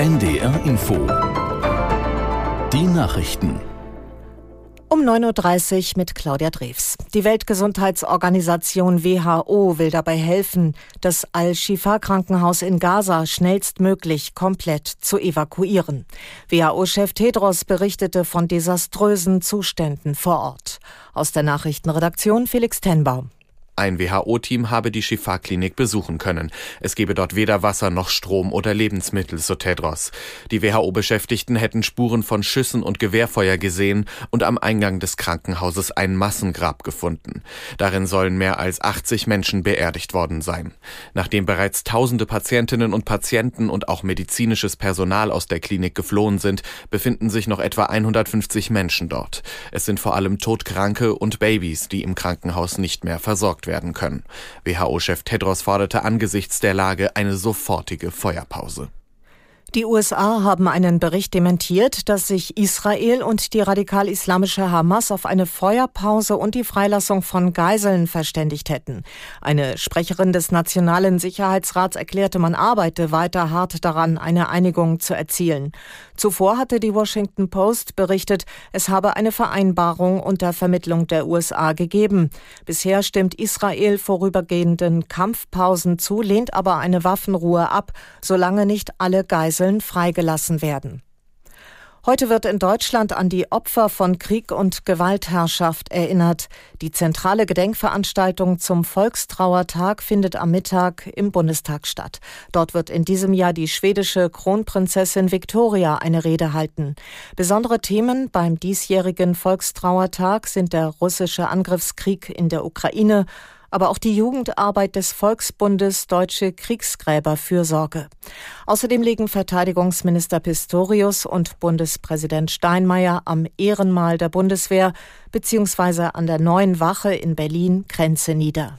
NDR Info. Die Nachrichten. Um 9.30 Uhr mit Claudia Drews. Die Weltgesundheitsorganisation WHO will dabei helfen, das Al-Shifa-Krankenhaus in Gaza schnellstmöglich komplett zu evakuieren. WHO-Chef Tedros berichtete von desaströsen Zuständen vor Ort. Aus der Nachrichtenredaktion Felix Tenbaum. Ein WHO-Team habe die Shifa-Klinik besuchen können. Es gebe dort weder Wasser noch Strom oder Lebensmittel, so Tedros. Die WHO-Beschäftigten hätten Spuren von Schüssen und Gewehrfeuer gesehen und am Eingang des Krankenhauses ein Massengrab gefunden. Darin sollen mehr als 80 Menschen beerdigt worden sein. Nachdem bereits tausende Patientinnen und Patienten und auch medizinisches Personal aus der Klinik geflohen sind, befinden sich noch etwa 150 Menschen dort. Es sind vor allem Todkranke und Babys, die im Krankenhaus nicht mehr versorgt werden werden können. WHO-Chef Tedros forderte angesichts der Lage eine sofortige Feuerpause. Die USA haben einen Bericht dementiert, dass sich Israel und die radikal-islamische Hamas auf eine Feuerpause und die Freilassung von Geiseln verständigt hätten. Eine Sprecherin des Nationalen Sicherheitsrats erklärte, man arbeite weiter hart daran, eine Einigung zu erzielen. Zuvor hatte die Washington Post berichtet, es habe eine Vereinbarung unter Vermittlung der USA gegeben. Bisher stimmt Israel vorübergehenden Kampfpausen zu, lehnt aber eine Waffenruhe ab, solange nicht alle Geiseln Geiseln freigelassen werden. Heute wird in Deutschland an die Opfer von Krieg und Gewaltherrschaft erinnert. Die zentrale Gedenkveranstaltung zum Volkstrauertag findet am Mittag im Bundestag statt. Dort wird in diesem Jahr die schwedische Kronprinzessin Victoria eine Rede halten. Besondere Themen beim diesjährigen Volkstrauertag sind der russische Angriffskrieg in der Ukraine, aber auch die Jugendarbeit des Volksbundes Deutsche Kriegsgräberfürsorge. Außerdem legen Verteidigungsminister Pistorius und Bundespräsident Steinmeier am Ehrenmal der Bundeswehr bzw. an der neuen Wache in Berlin Grenze nieder.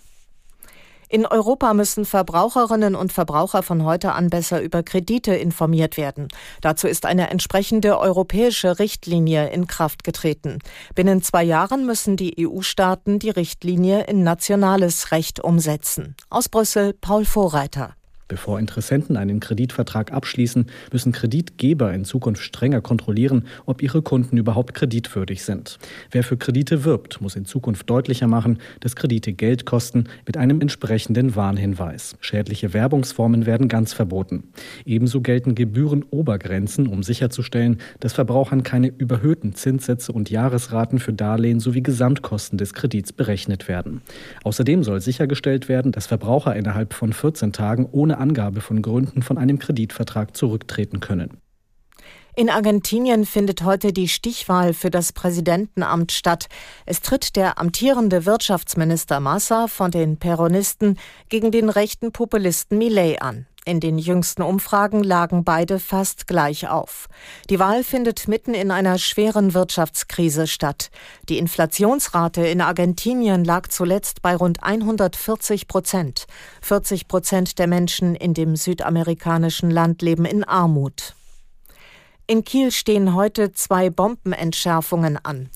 In Europa müssen Verbraucherinnen und Verbraucher von heute an besser über Kredite informiert werden. Dazu ist eine entsprechende europäische Richtlinie in Kraft getreten. Binnen zwei Jahren müssen die EU-Staaten die Richtlinie in nationales Recht umsetzen. Aus Brüssel Paul Vorreiter. Bevor Interessenten einen Kreditvertrag abschließen, müssen Kreditgeber in Zukunft strenger kontrollieren, ob ihre Kunden überhaupt kreditwürdig sind. Wer für Kredite wirbt, muss in Zukunft deutlicher machen, dass Kredite Geld kosten, mit einem entsprechenden Warnhinweis. Schädliche Werbungsformen werden ganz verboten. Ebenso gelten Gebührenobergrenzen, um sicherzustellen, dass Verbrauchern keine überhöhten Zinssätze und Jahresraten für Darlehen sowie Gesamtkosten des Kredits berechnet werden. Außerdem soll sichergestellt werden, dass Verbraucher innerhalb von 14 Tagen ohne Angabe von Gründen von einem Kreditvertrag zurücktreten können. In Argentinien findet heute die Stichwahl für das Präsidentenamt statt. Es tritt der amtierende Wirtschaftsminister Massa von den Peronisten gegen den rechten Populisten Milei an. In den jüngsten Umfragen lagen beide fast gleich auf. Die Wahl findet mitten in einer schweren Wirtschaftskrise statt. Die Inflationsrate in Argentinien lag zuletzt bei rund 140 Prozent. 40 Prozent der Menschen in dem südamerikanischen Land leben in Armut. In Kiel stehen heute zwei Bombenentschärfungen an.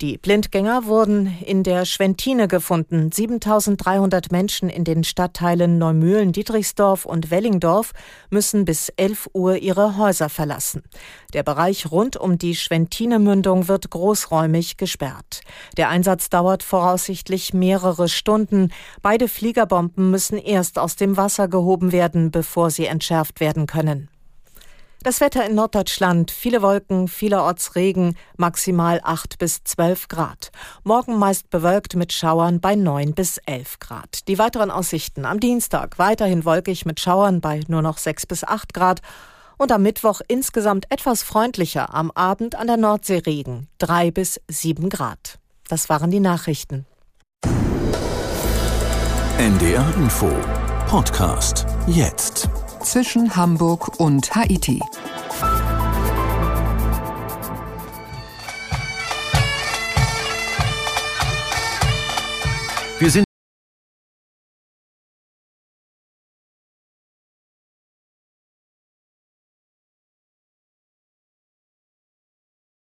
Die Blindgänger wurden in der Schwentine gefunden. 7300 Menschen in den Stadtteilen Neumühlen, Dietrichsdorf und Wellingdorf müssen bis 11 Uhr ihre Häuser verlassen. Der Bereich rund um die Schwentine-Mündung wird großräumig gesperrt. Der Einsatz dauert voraussichtlich mehrere Stunden. Beide Fliegerbomben müssen erst aus dem Wasser gehoben werden, bevor sie entschärft werden können. Das Wetter in Norddeutschland, viele Wolken, vielerorts Regen, maximal 8 bis 12 Grad. Morgen meist bewölkt mit Schauern bei 9 bis 11 Grad. Die weiteren Aussichten am Dienstag weiterhin wolkig mit Schauern bei nur noch 6 bis 8 Grad und am Mittwoch insgesamt etwas freundlicher, am Abend an der Nordsee Regen 3 bis 7 Grad. Das waren die Nachrichten. NDR Info Podcast jetzt zwischen Hamburg und Haiti.